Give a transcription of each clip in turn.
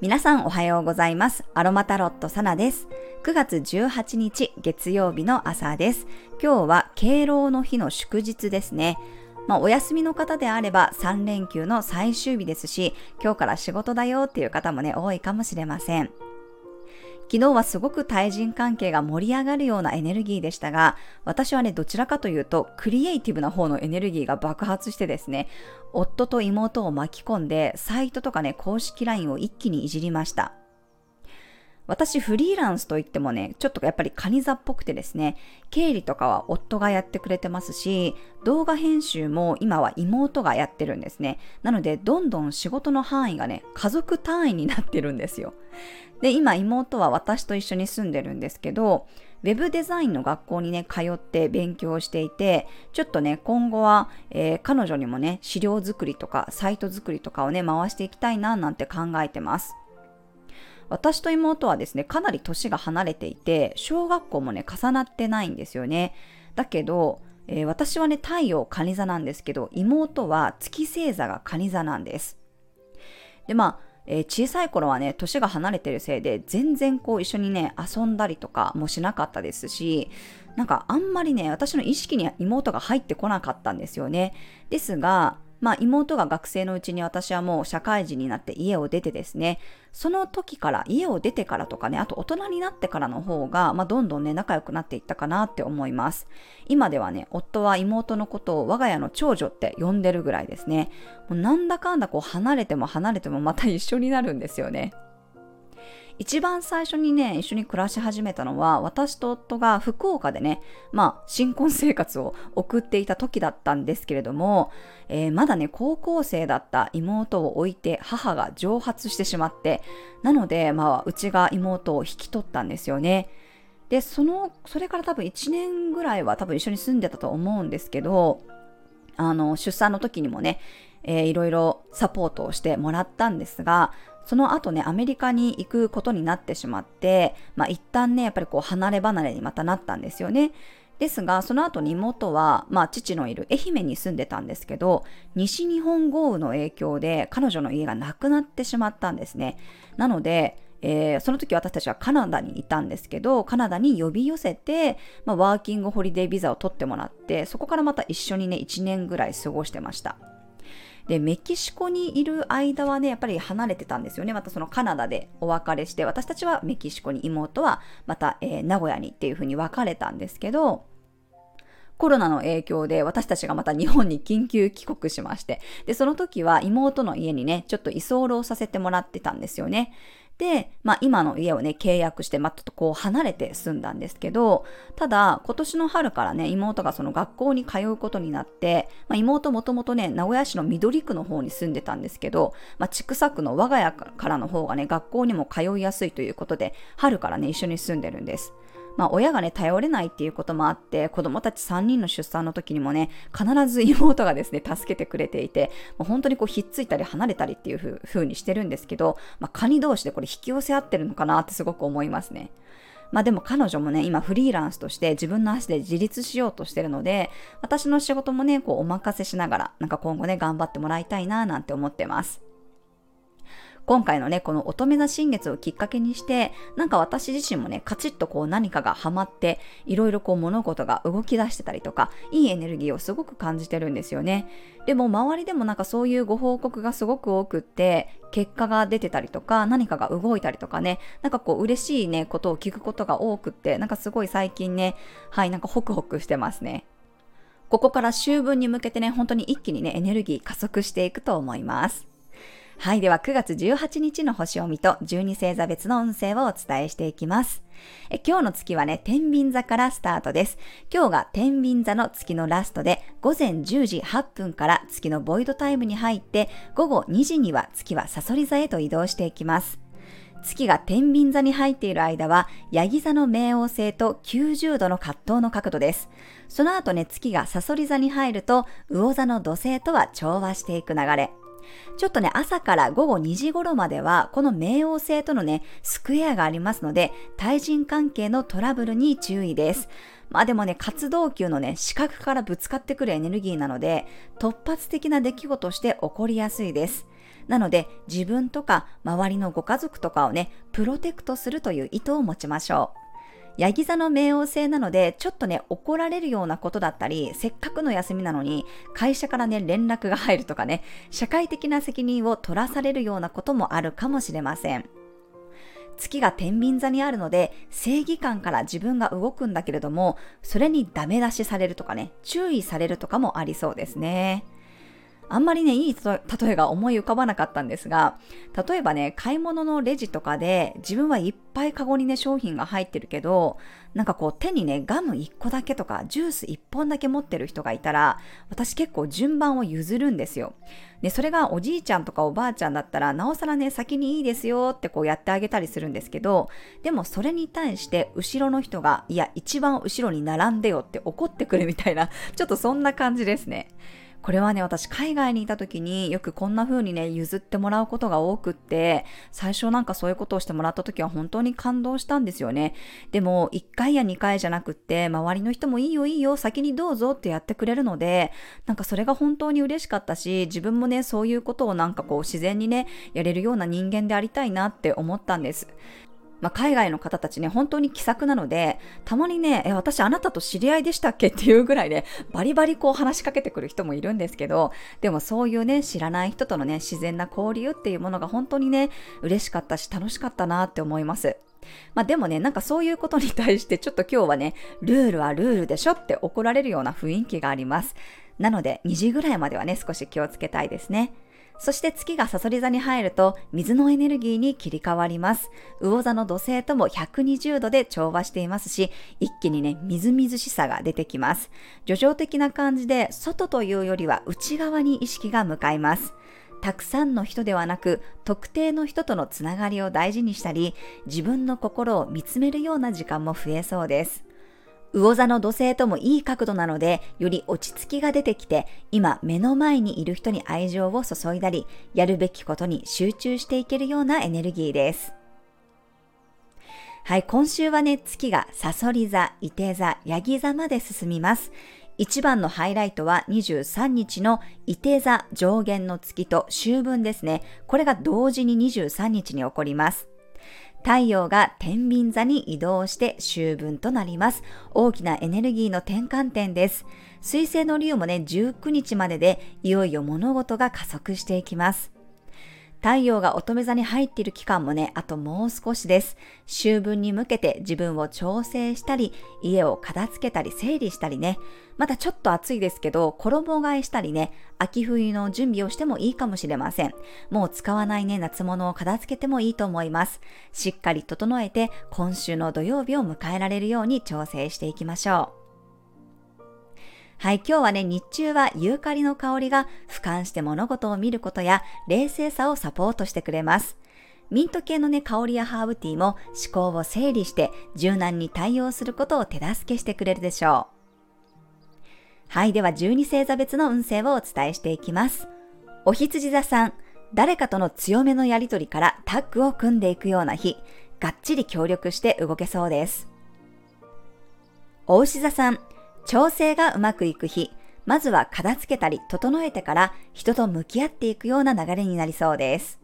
皆さんおはようございます。アロマタロットサナです。9月18日月曜日の朝です。今日は敬老の日の祝日ですね。まあ、お休みの方であれば3連休の最終日ですし、今日から仕事だよっていう方もね、多いかもしれません。昨日はすごく対人関係が盛り上がるようなエネルギーでしたが、私はね、どちらかというと、クリエイティブな方のエネルギーが爆発してですね、夫と妹を巻き込んで、サイトとかね、公式 LINE を一気にいじりました。私フリーランスといってもね、ちょっとやっぱりカニ座っぽくてですね、経理とかは夫がやってくれてますし、動画編集も今は妹がやってるんですね。なので、どんどん仕事の範囲がね、家族単位になってるんですよ。で、今妹は私と一緒に住んでるんですけど、ウェブデザインの学校にね、通って勉強していて、ちょっとね、今後は、えー、彼女にもね、資料作りとか、サイト作りとかをね、回していきたいな、なんて考えてます。私と妹はですね、かなり年が離れていて、小学校もね、重なってないんですよね。だけど、えー、私はね、太陽蟹座なんですけど、妹は月星座が蟹座なんです。で、まあ、えー、小さい頃はね、年が離れてるせいで、全然こう一緒にね、遊んだりとかもしなかったですし、なんかあんまりね、私の意識に妹が入ってこなかったんですよね。ですが、まあ妹が学生のうちに私はもう社会人になって家を出てですね、その時から、家を出てからとかね、あと大人になってからの方が、まあどんどんね、仲良くなっていったかなって思います。今ではね、夫は妹のことを我が家の長女って呼んでるぐらいですね。もうなんだかんだこう離れても離れてもまた一緒になるんですよね。一番最初にね、一緒に暮らし始めたのは、私と夫が福岡でね、まあ、新婚生活を送っていた時だったんですけれども、えー、まだね、高校生だった妹を置いて母が蒸発してしまって、なので、まあ、うちが妹を引き取ったんですよね。で、その、それから多分1年ぐらいは多分一緒に住んでたと思うんですけど、あの、出産の時にもね、えー、いろいろサポートをしてもらったんですが、その後ね、アメリカに行くことになってしまって、まあ一旦ね、やっぱりこう離れ離れにまたなったんですよね。ですが、その後に妹は、まあ父のいる愛媛に住んでたんですけど、西日本豪雨の影響で彼女の家がなくなってしまったんですね。なので、えー、その時私たちはカナダにいたんですけど、カナダに呼び寄せて、まあ、ワーキングホリデービザを取ってもらって、そこからまた一緒にね、1年ぐらい過ごしてました。で、メキシコにいる間はね、やっぱり離れてたんですよね。またそのカナダでお別れして、私たちはメキシコに、妹はまた、えー、名古屋にっていう風に別れたんですけど、コロナの影響で私たちがまた日本に緊急帰国しまして、で、その時は妹の家にね、ちょっと居候させてもらってたんですよね。で、まあ今の家をね、契約して、まあちょっとこう離れて住んだんですけど、ただ今年の春からね、妹がその学校に通うことになって、まあ妹もともとね、名古屋市の緑区の方に住んでたんですけど、まあ千種区の我が家からの方がね、学校にも通いやすいということで、春からね、一緒に住んでるんです。まあ、親がね、頼れないっていうこともあって、子供たち3人の出産の時にもね、必ず妹がですね、助けてくれていて、もう本当にこう、ひっついたり離れたりっていう風にしてるんですけど、まあ、カニ同士でこれ引き寄せ合ってるのかなってすごく思いますね。まあでも彼女もね、今フリーランスとして自分の足で自立しようとしてるので、私の仕事もね、こうお任せしながら、なんか今後ね、頑張ってもらいたいななんて思ってます。今回のね、この乙女座新月をきっかけにして、なんか私自身もね、カチッとこう何かがハマって、いろいろこう物事が動き出してたりとか、いいエネルギーをすごく感じてるんですよね。でも周りでもなんかそういうご報告がすごく多くって、結果が出てたりとか、何かが動いたりとかね、なんかこう嬉しいね、ことを聞くことが多くって、なんかすごい最近ね、はい、なんかホクホクしてますね。ここから秋分に向けてね、本当に一気にね、エネルギー加速していくと思います。はい。では、9月18日の星を見と12星座別の運勢をお伝えしていきます。え今日の月はね、天秤座からスタートです。今日が天秤座の月のラストで、午前10時8分から月のボイドタイムに入って、午後2時には月はサソリ座へと移動していきます。月が天秤座に入っている間は、ヤギ座の冥王星と90度の葛藤の角度です。その後ね、月がサソリ座に入ると、魚座の土星とは調和していく流れ。ちょっとね、朝から午後2時頃までは、この冥王星とのね、スクエアがありますので、対人関係のトラブルに注意です。まあでもね、活動球のね、視覚からぶつかってくるエネルギーなので、突発的な出来事として起こりやすいです。なので、自分とか周りのご家族とかをね、プロテクトするという意図を持ちましょう。ヤギ座の冥王星なので、ちょっとね、怒られるようなことだったり、せっかくの休みなのに、会社からね、連絡が入るとかね、社会的な責任を取らされるようなこともあるかもしれません。月が天秤座にあるので、正義感から自分が動くんだけれども、それにダメ出しされるとかね、注意されるとかもありそうですね。あんまりね、いい例えが思い浮かばなかったんですが、例えばね、買い物のレジとかで自分はいっぱいカゴにね、商品が入ってるけど、なんかこう手にね、ガム1個だけとかジュース1本だけ持ってる人がいたら、私結構順番を譲るんですよ。で、それがおじいちゃんとかおばあちゃんだったら、なおさらね、先にいいですよってこうやってあげたりするんですけど、でもそれに対して後ろの人が、いや、一番後ろに並んでよって怒ってくるみたいな、ちょっとそんな感じですね。これはね、私海外にいた時によくこんな風にね、譲ってもらうことが多くって、最初なんかそういうことをしてもらった時は本当に感動したんですよね。でも、1回や2回じゃなくって、周りの人もいいよいいよ、先にどうぞってやってくれるので、なんかそれが本当に嬉しかったし、自分もね、そういうことをなんかこう自然にね、やれるような人間でありたいなって思ったんです。まあ、海外の方たちね、本当に気さくなので、たまにね、え、私あなたと知り合いでしたっけ？っていうぐらいね、バリバリこう話しかけてくる人もいるんですけど、でもそういうね、知らない人とのね、自然な交流っていうものが本当にね、嬉しかったし楽しかったなって思います。まあでもね、なんかそういうことに対してちょっと今日はね、ルールはルールでしょって怒られるような雰囲気があります。なので2時ぐらいまではね、少し気をつけたいですね。そして月がサソリ座に入ると水のエネルギーに切り替わります。魚座の土星とも120度で調和していますし、一気にね、みずみずしさが出てきます。叙情的な感じで、外というよりは内側に意識が向かいます。たくさんの人ではなく、特定の人とのつながりを大事にしたり、自分の心を見つめるような時間も増えそうです。魚座の土星ともいい角度なので、より落ち着きが出てきて、今目の前にいる人に愛情を注いだり、やるべきことに集中していけるようなエネルギーです。はい、今週はね、月がサソリ座、伊手座、ヤギ座まで進みます。一番のハイライトは23日の伊手座上限の月と秋分ですね。これが同時に23日に起こります。太陽が天秤座に移動して秋分となります。大きなエネルギーの転換点です。水星の竜もね、19日まででいよいよ物事が加速していきます。太陽が乙女座に入っている期間もね、あともう少しです。秋分に向けて自分を調整したり、家を片付けたり整理したりね、まだちょっと暑いですけど、衣替えしたりね、秋冬の準備をしてもいいかもしれません。もう使わないね、夏物を片付けてもいいと思います。しっかり整えて、今週の土曜日を迎えられるように調整していきましょう。はい、今日はね、日中はユーカリの香りが俯瞰して物事を見ることや冷静さをサポートしてくれます。ミント系のね、香りやハーブティーも思考を整理して柔軟に対応することを手助けしてくれるでしょう。はい、では12星座別の運勢をお伝えしていきます。お羊座さん、誰かとの強めのやりとりからタッグを組んでいくような日、がっちり協力して動けそうです。お牛座さん、調整がうまくいく日、まずは片付けたり整えてから人と向き合っていくような流れになりそうです。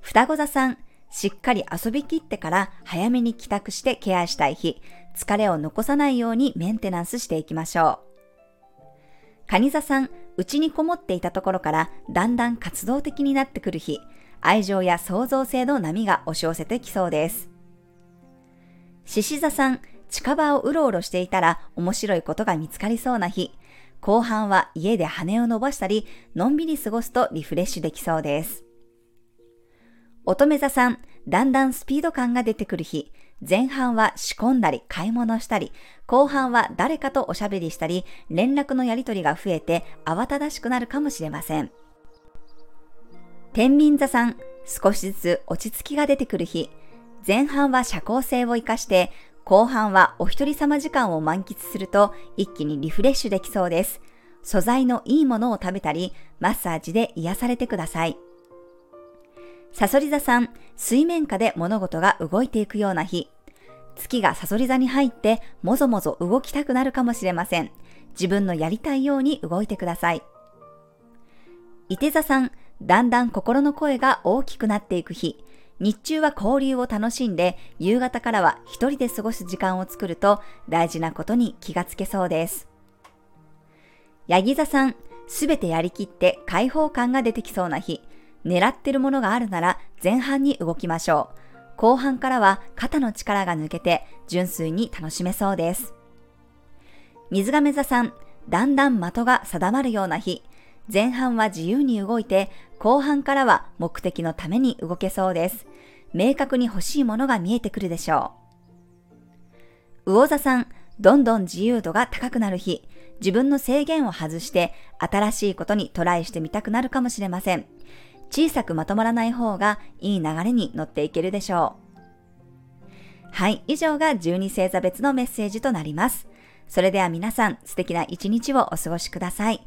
双子座さん、しっかり遊びきってから早めに帰宅してケアしたい日、疲れを残さないようにメンテナンスしていきましょう。蟹座さん、内にこもっていたところからだんだん活動的になってくる日、愛情や創造性の波が押し寄せてきそうです。獅子座さん、近場をうろうろしていたら面白いことが見つかりそうな日。後半は家で羽を伸ばしたり、のんびり過ごすとリフレッシュできそうです。乙女座さん、だんだんスピード感が出てくる日。前半は仕込んだり買い物したり、後半は誰かとおしゃべりしたり、連絡のやりとりが増えて慌ただしくなるかもしれません。天秤座さん、少しずつ落ち着きが出てくる日。前半は社交性を活かして、後半はお一人様時間を満喫すると一気にリフレッシュできそうです。素材のいいものを食べたり、マッサージで癒されてください。サソリ座さん、水面下で物事が動いていくような日。月がサソリ座に入ってもぞもぞ動きたくなるかもしれません。自分のやりたいように動いてください。伊手座さん、だんだん心の声が大きくなっていく日。日中は交流を楽しんで、夕方からは一人で過ごす時間を作ると大事なことに気がつけそうです。ヤギ座さん、すべてやりきって解放感が出てきそうな日。狙ってるものがあるなら前半に動きましょう。後半からは肩の力が抜けて純粋に楽しめそうです。水亀座さん、だんだん的が定まるような日。前半は自由に動いて、後半からは目的のために動けそうです。明確に欲しいものが見えてくるでしょう。魚座さん、どんどん自由度が高くなる日。自分の制限を外して新しいことにトライしてみたくなるかもしれません。小さくまとまらない方がいい流れに乗っていけるでしょう。はい、以上が12星座別のメッセージとなります。それでは皆さん素敵な一日をお過ごしください。